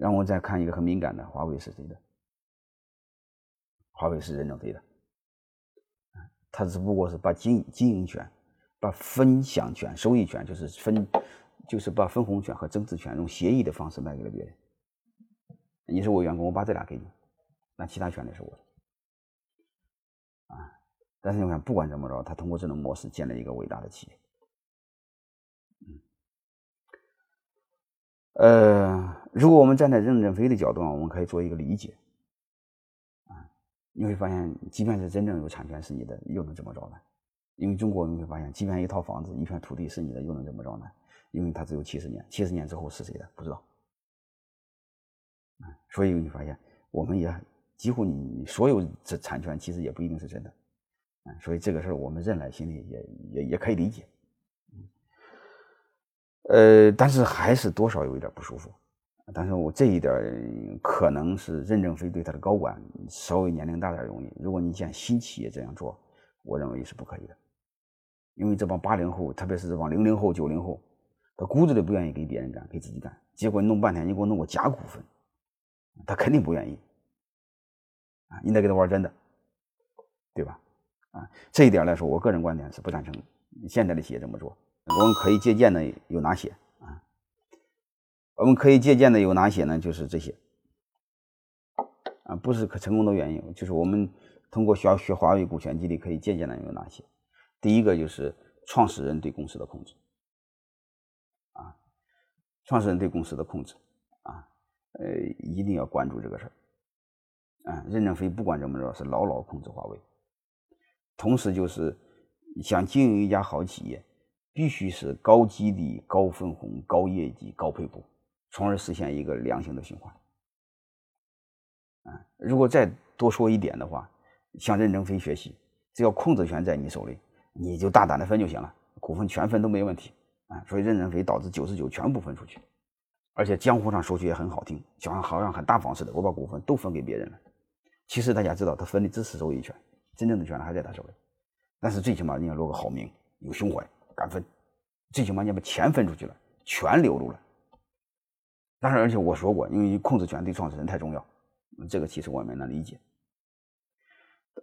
让我再看一个很敏感的，华为是谁的？华为是任正非的，他只不过是把经经营权、把分享权、收益权，就是分，就是把分红权和增值权用协议的方式卖给了别人。你是我员工，我把这俩给你，那其他权利是我的。啊，但是你看，不管怎么着，他通过这种模式建了一个伟大的企业。呃，如果我们站在任正非的角度上，我们可以做一个理解，啊，你会发现，即便是真正有产权是你的，又能怎么着呢？因为中国你会发现，即便一套房子、一片土地是你的，又能怎么着呢？因为它只有七十年，七十年之后是谁的不知道，所以你发现，我们也几乎你所有这产权其实也不一定是真的，啊，所以这个事儿我们认来心里也也也可以理解。呃，但是还是多少有一点不舒服。但是我这一点可能是任正非对他的高管稍微年龄大点容易。如果你见新企业这样做，我认为是不可以的。因为这帮八零后，特别是这帮零零后、九零后，他骨子里不愿意给别人干，给自己干。结果弄半天，你给我弄个假股份，他肯定不愿意。啊，你得给他玩真的，对吧？啊，这一点来说，我个人观点是不赞成现在的企业这么做。我们可以借鉴的有哪些啊？我们可以借鉴的有哪些呢？就是这些啊，不是可成功的原因，就是我们通过学学华为股权激励可以借鉴的有哪些？第一个就是创始人对公司的控制啊，创始人对公司的控制啊，呃，一定要关注这个事儿啊。任正非不管怎么着是牢牢控制华为，同时就是想经营一家好企业。必须是高激励、高分红、高业绩、高配股，从而实现一个良性的循环。啊，如果再多说一点的话，向任正非学习，只要控制权在你手里，你就大胆的分就行了，股份全分都没问题。啊，所以任正非导致九十九全部分出去，而且江湖上说句也很好听，就像好像很大方似的，我把股份都分给别人了。其实大家知道，他分的只是收益权，真正的权还在他手里。但是最起码人家落个好名，有胸怀。敢分，最起码你把钱分出去了，全流入了。但是，而且我说过，因为控制权对创始人太重要，这个其实我们能理解。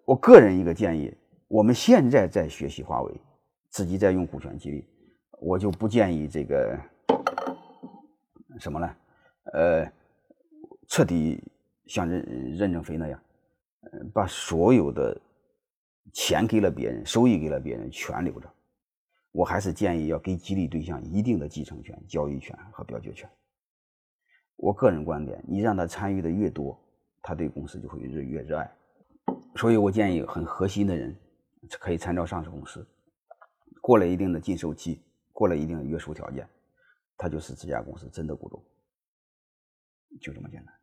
我个人一个建议，我们现在在学习华为，自己在用股权激励，我就不建议这个什么呢？呃，彻底像任任正非那样，把所有的钱给了别人，收益给了别人，全留着。我还是建议要给激励对象一定的继承权、交易权和表决权。我个人观点，你让他参与的越多，他对公司就会越越热爱。所以我建议很核心的人可以参照上市公司，过了一定的禁售期，过了一定的约束条件，他就是这家公司真的股东，就这么简单。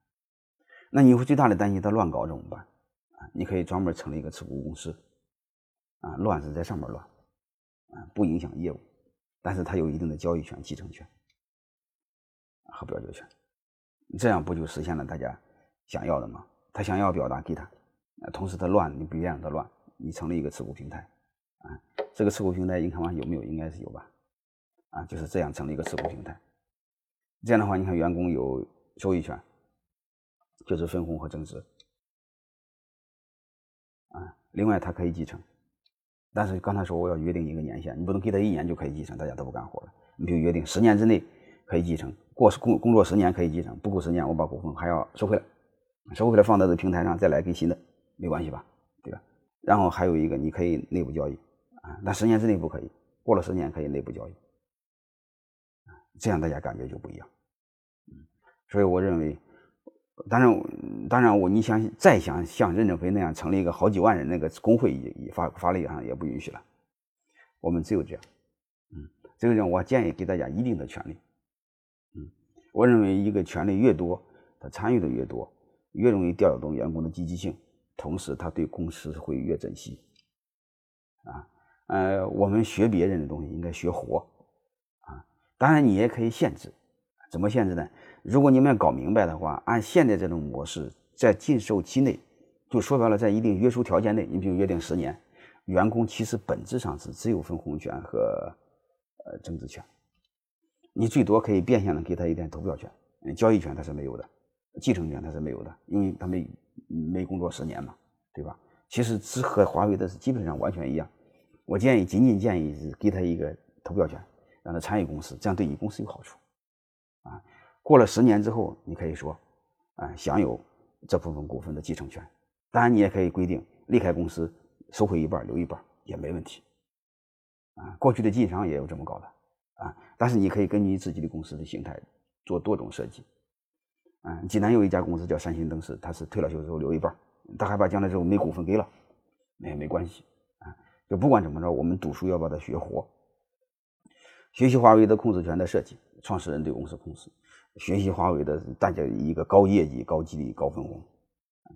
那你会最大的担心他乱搞怎么办？你可以专门成立一个持股公司，啊，乱是在上面乱。不影响业务，但是他有一定的交易权、继承权和表决权，这样不就实现了大家想要的吗？他想要表达给他，同时他乱，你不愿让他乱，你成立一个持股平台，啊，这个持股平台，你看看有没有？应该是有吧？啊，就是这样成立一个持股平台，这样的话，你看员工有收益权，就是分红和增值，啊，另外他可以继承。但是刚才说我要约定一个年限，你不能给他一年就可以继承，大家都不干活了。你比如约定十年之内可以继承，过工工作十年可以继承，不够十年我把股份还要收回来，收回来放在这平台上再来给新的，没关系吧？对吧？然后还有一个你可以内部交易啊，但十年之内不可以，过了十年可以内部交易，这样大家感觉就不一样。所以我认为。当然，当然，我你想再想像任正非那样成立一个好几万人那个工会，也也法法律上也不允许了。我们只有这样，嗯，这个样，我建议给大家一定的权利，嗯，我认为一个权利越多，他参与的越多，越容易调动员工的积极性，同时他对公司会越珍惜。啊，呃，我们学别人的东西应该学活，啊，当然你也可以限制，怎么限制呢？如果你们要搞明白的话，按现在这种模式，在禁售期内，就说白了，在一定约束条件内，你比如约定十年，员工其实本质上是只有分红权和呃增值权，你最多可以变相的给他一点投票权，交易权他是没有的，继承权他是没有的，因为他没没工作十年嘛，对吧？其实只和华为的是基本上完全一样。我建议，仅仅建议是给他一个投票权，让他参与公司，这样对你公司有好处。啊，过了十年之后，你可以说，啊，享有这部分股份的继承权。当然，你也可以规定离开公司，收回一半，留一半也没问题。啊，过去的晋商也有这么搞的。啊，但是你可以根据自己的公司的形态做多种设计。啊，济南有一家公司叫三星灯饰，他是退了休之后留一半，他害怕将来之后没股份给了，那也没关系。啊，就不管怎么着，我们读书要把它学活。学习华为的控制权的设计，创始人对公司控制，学习华为的大家一个高业绩、高激励、高分红、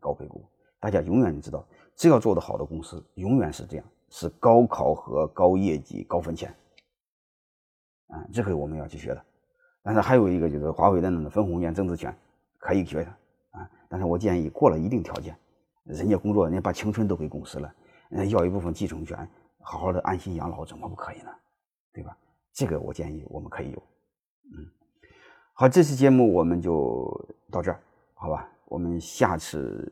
高配股。大家永远知道，只要做得好的公司，永远是这样，是高考核、高业绩、高分钱。啊，这个我们要去学的。但是还有一个就是华为的那个分红权、增值权，可以学的啊。但是我建议过了一定条件，人家工作，人家把青春都给公司了，人家要一部分继承权，好好的安心养老，怎么不可以呢？对吧？这个我建议我们可以有。嗯，好，这期节目我们就到这儿，好吧？我们下次